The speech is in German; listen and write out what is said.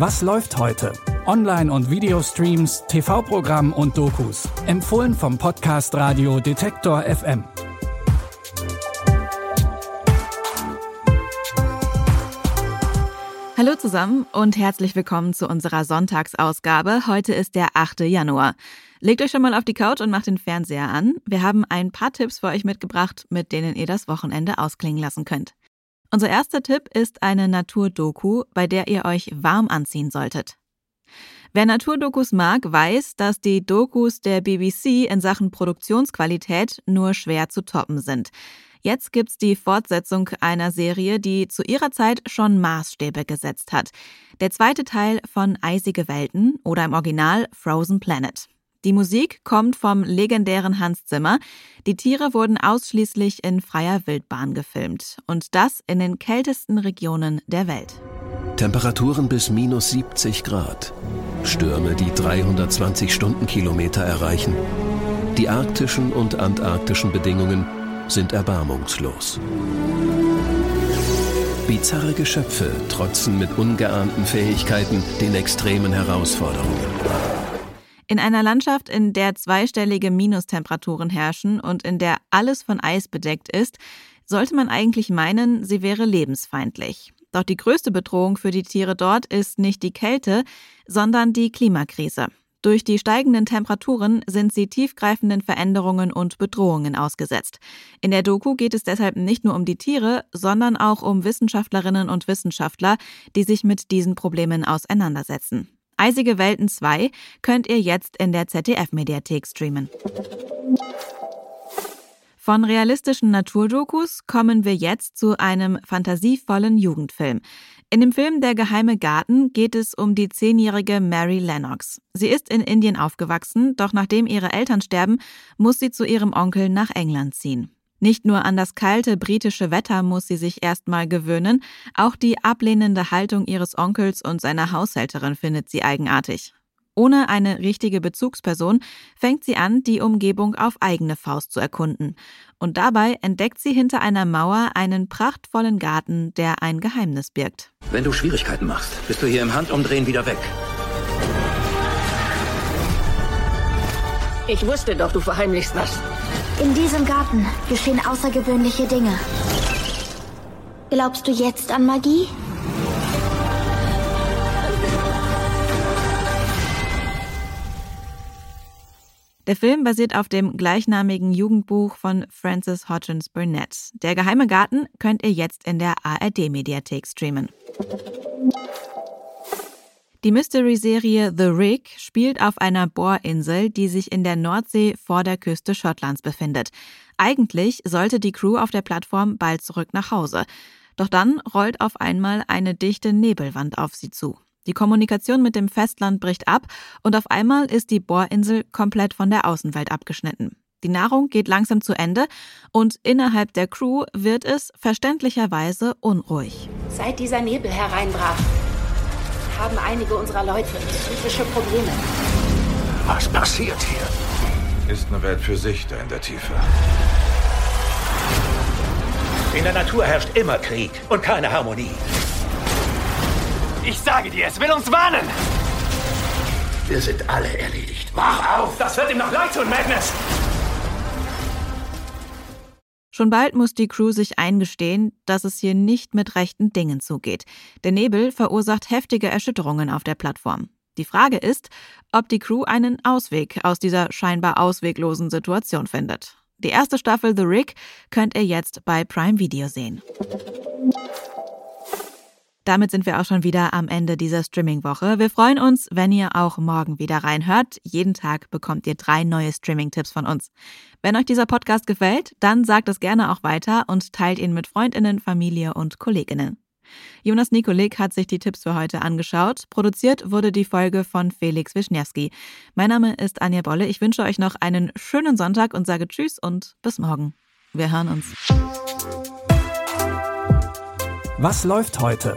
Was läuft heute? Online- und Videostreams, TV-Programm und Dokus. Empfohlen vom Podcast Radio Detektor FM. Hallo zusammen und herzlich willkommen zu unserer Sonntagsausgabe. Heute ist der 8. Januar. Legt euch schon mal auf die Couch und macht den Fernseher an. Wir haben ein paar Tipps für euch mitgebracht, mit denen ihr das Wochenende ausklingen lassen könnt. Unser erster Tipp ist eine Naturdoku, bei der ihr euch warm anziehen solltet. Wer Naturdokus mag, weiß, dass die Dokus der BBC in Sachen Produktionsqualität nur schwer zu toppen sind. Jetzt gibt's die Fortsetzung einer Serie, die zu ihrer Zeit schon Maßstäbe gesetzt hat. Der zweite Teil von Eisige Welten oder im Original Frozen Planet. Die Musik kommt vom legendären Hans Zimmer. Die Tiere wurden ausschließlich in freier Wildbahn gefilmt. Und das in den kältesten Regionen der Welt. Temperaturen bis minus 70 Grad. Stürme, die 320 Stundenkilometer erreichen. Die arktischen und antarktischen Bedingungen sind erbarmungslos. Bizarre Geschöpfe trotzen mit ungeahnten Fähigkeiten den extremen Herausforderungen. In einer Landschaft, in der zweistellige Minustemperaturen herrschen und in der alles von Eis bedeckt ist, sollte man eigentlich meinen, sie wäre lebensfeindlich. Doch die größte Bedrohung für die Tiere dort ist nicht die Kälte, sondern die Klimakrise. Durch die steigenden Temperaturen sind sie tiefgreifenden Veränderungen und Bedrohungen ausgesetzt. In der Doku geht es deshalb nicht nur um die Tiere, sondern auch um Wissenschaftlerinnen und Wissenschaftler, die sich mit diesen Problemen auseinandersetzen. Eisige Welten 2 könnt ihr jetzt in der ZDF-Mediathek streamen. Von realistischen Naturdokus kommen wir jetzt zu einem fantasievollen Jugendfilm. In dem Film Der geheime Garten geht es um die zehnjährige Mary Lennox. Sie ist in Indien aufgewachsen, doch nachdem ihre Eltern sterben, muss sie zu ihrem Onkel nach England ziehen. Nicht nur an das kalte britische Wetter muss sie sich erstmal gewöhnen, auch die ablehnende Haltung ihres Onkels und seiner Haushälterin findet sie eigenartig. Ohne eine richtige Bezugsperson fängt sie an, die Umgebung auf eigene Faust zu erkunden. Und dabei entdeckt sie hinter einer Mauer einen prachtvollen Garten, der ein Geheimnis birgt. Wenn du Schwierigkeiten machst, bist du hier im Handumdrehen wieder weg. Ich wusste doch, du verheimlichst was. In diesem Garten geschehen außergewöhnliche Dinge. Glaubst du jetzt an Magie? Der Film basiert auf dem gleichnamigen Jugendbuch von Frances Hodgins Burnett. Der geheime Garten könnt ihr jetzt in der ARD-Mediathek streamen. Die Mystery-Serie The Rig spielt auf einer Bohrinsel, die sich in der Nordsee vor der Küste Schottlands befindet. Eigentlich sollte die Crew auf der Plattform bald zurück nach Hause. Doch dann rollt auf einmal eine dichte Nebelwand auf sie zu. Die Kommunikation mit dem Festland bricht ab und auf einmal ist die Bohrinsel komplett von der Außenwelt abgeschnitten. Die Nahrung geht langsam zu Ende und innerhalb der Crew wird es verständlicherweise unruhig. Seit dieser Nebel hereinbrach, haben einige unserer Leute psychische Probleme. Was passiert hier? Ist eine Welt für sich da in der Tiefe. In der Natur herrscht immer Krieg und keine Harmonie. Ich sage dir, es will uns warnen! Wir sind alle erledigt. Wach auf! Das wird ihm noch leid tun, Magnus! Schon bald muss die Crew sich eingestehen, dass es hier nicht mit rechten Dingen zugeht. Der Nebel verursacht heftige Erschütterungen auf der Plattform. Die Frage ist, ob die Crew einen Ausweg aus dieser scheinbar ausweglosen Situation findet. Die erste Staffel The Rig könnt ihr jetzt bei Prime Video sehen. Damit sind wir auch schon wieder am Ende dieser Streaming-Woche. Wir freuen uns, wenn ihr auch morgen wieder reinhört. Jeden Tag bekommt ihr drei neue Streaming-Tipps von uns. Wenn euch dieser Podcast gefällt, dann sagt es gerne auch weiter und teilt ihn mit Freundinnen, Familie und Kolleginnen. Jonas Nikolik hat sich die Tipps für heute angeschaut. Produziert wurde die Folge von Felix Wischniewski. Mein Name ist Anja Bolle. Ich wünsche euch noch einen schönen Sonntag und sage Tschüss und bis morgen. Wir hören uns. Was läuft heute?